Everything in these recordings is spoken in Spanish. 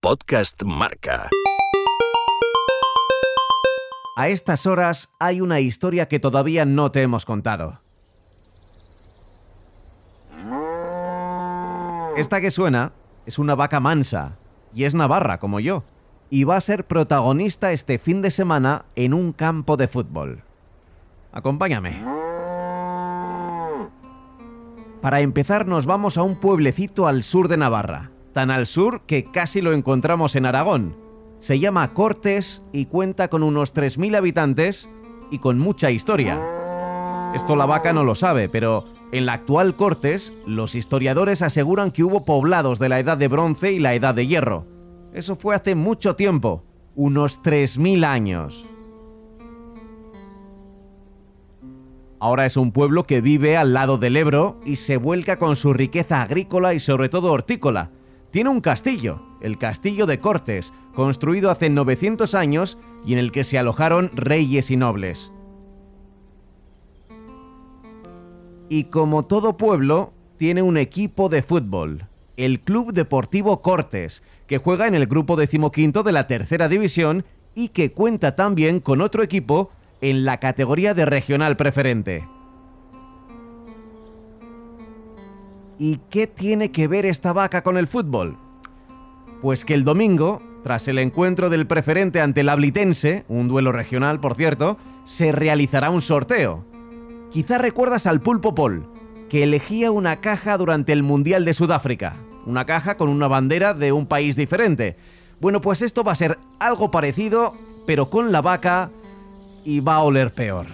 Podcast Marca. A estas horas hay una historia que todavía no te hemos contado. Esta que suena es una vaca mansa y es navarra como yo y va a ser protagonista este fin de semana en un campo de fútbol. Acompáñame. Para empezar nos vamos a un pueblecito al sur de Navarra, tan al sur que casi lo encontramos en Aragón. Se llama Cortes y cuenta con unos 3.000 habitantes y con mucha historia. Esto la vaca no lo sabe, pero en la actual Cortes los historiadores aseguran que hubo poblados de la Edad de Bronce y la Edad de Hierro. Eso fue hace mucho tiempo, unos 3.000 años. Ahora es un pueblo que vive al lado del Ebro y se vuelca con su riqueza agrícola y sobre todo hortícola. Tiene un castillo, el Castillo de Cortes, construido hace 900 años y en el que se alojaron reyes y nobles. Y como todo pueblo, tiene un equipo de fútbol, el Club Deportivo Cortes, que juega en el grupo decimoquinto de la tercera división y que cuenta también con otro equipo en la categoría de regional preferente. ¿Y qué tiene que ver esta vaca con el fútbol? Pues que el domingo, tras el encuentro del preferente ante el Ablitense, un duelo regional por cierto, se realizará un sorteo. Quizá recuerdas al Pulpo Pol, que elegía una caja durante el Mundial de Sudáfrica, una caja con una bandera de un país diferente. Bueno, pues esto va a ser algo parecido, pero con la vaca y va a oler peor.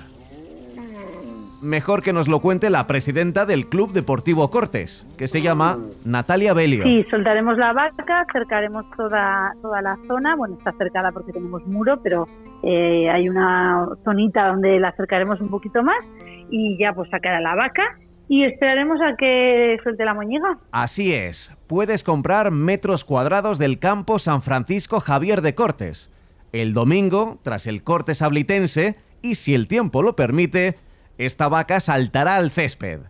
Mejor que nos lo cuente la presidenta del Club Deportivo Cortes, que se llama Natalia Belio. Sí, soltaremos la vaca, cercaremos toda, toda la zona. Bueno, está cercada porque tenemos muro, pero eh, hay una zonita donde la acercaremos un poquito más y ya pues sacará la vaca y esperaremos a que suelte la moñiga. Así es, puedes comprar metros cuadrados del campo San Francisco Javier de Cortes. El domingo, tras el corte sablitense, y si el tiempo lo permite, esta vaca saltará al césped.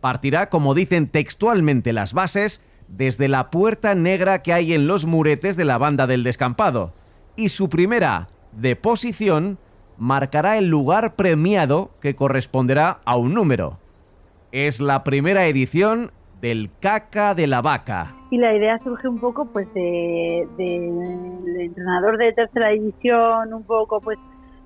Partirá, como dicen textualmente las bases, desde la puerta negra que hay en los muretes de la banda del descampado, y su primera deposición marcará el lugar premiado que corresponderá a un número. Es la primera edición del Caca de la Vaca. Y la idea surge un poco pues de, del entrenador de tercera división, un poco pues,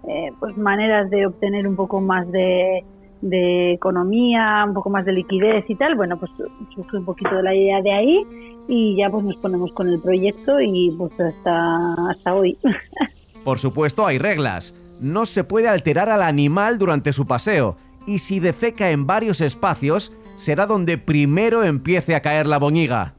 eh, pues maneras de obtener un poco más de, de economía, un poco más de liquidez y tal. Bueno, pues surge un poquito de la idea de ahí y ya pues nos ponemos con el proyecto y pues hasta, hasta hoy. Por supuesto hay reglas. No se puede alterar al animal durante su paseo y si defeca en varios espacios, será donde primero empiece a caer la boñiga.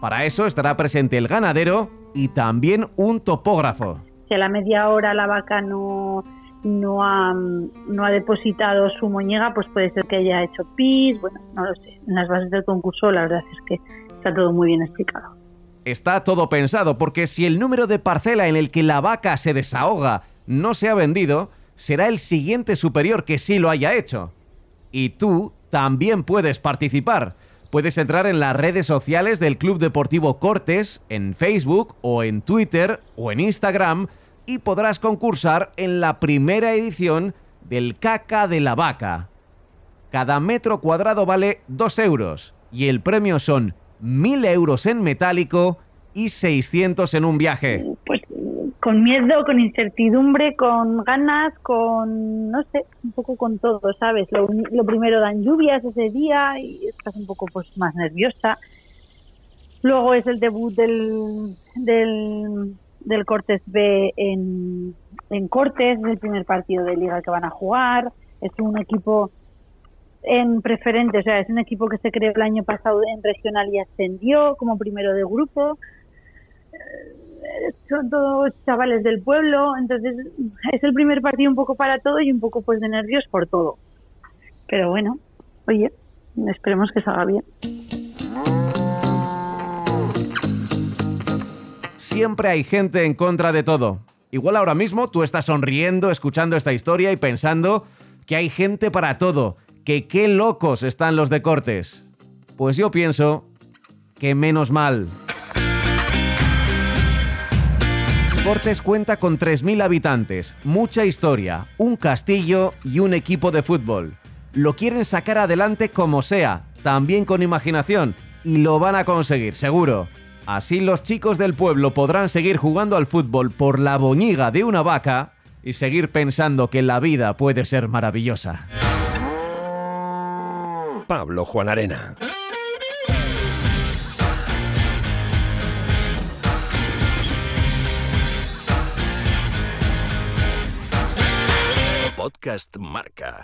Para eso estará presente el ganadero y también un topógrafo. Si a la media hora la vaca no, no, ha, no ha depositado su moñiga, pues puede ser que haya hecho pis, bueno, no lo sé. En las bases del concurso la verdad es que está todo muy bien explicado. Está todo pensado porque si el número de parcela en el que la vaca se desahoga no se ha vendido, será el siguiente superior que sí lo haya hecho. Y tú también puedes participar. Puedes entrar en las redes sociales del Club Deportivo Cortes, en Facebook o en Twitter o en Instagram y podrás concursar en la primera edición del Caca de la Vaca. Cada metro cuadrado vale 2 euros y el premio son 1.000 euros en metálico y 600 en un viaje. Pues con miedo, con incertidumbre, con ganas, con, no sé, un poco con todo, ¿sabes? Lo, lo primero dan lluvias ese día y estás un poco pues más nerviosa. Luego es el debut del, del, del Cortes B en, en Cortes, es el primer partido de liga que van a jugar. Es un equipo en preferente, o sea, es un equipo que se creó el año pasado en regional y ascendió como primero de grupo son todos chavales del pueblo, entonces es el primer partido un poco para todo y un poco pues de nervios por todo. Pero bueno, oye, esperemos que salga bien. Siempre hay gente en contra de todo. Igual ahora mismo tú estás sonriendo escuchando esta historia y pensando que hay gente para todo, que qué locos están los de Cortes. Pues yo pienso que menos mal. Cortes cuenta con 3.000 habitantes, mucha historia, un castillo y un equipo de fútbol. Lo quieren sacar adelante como sea, también con imaginación, y lo van a conseguir, seguro. Así los chicos del pueblo podrán seguir jugando al fútbol por la boñiga de una vaca y seguir pensando que la vida puede ser maravillosa. Pablo Juan Arena. Podcast Marca.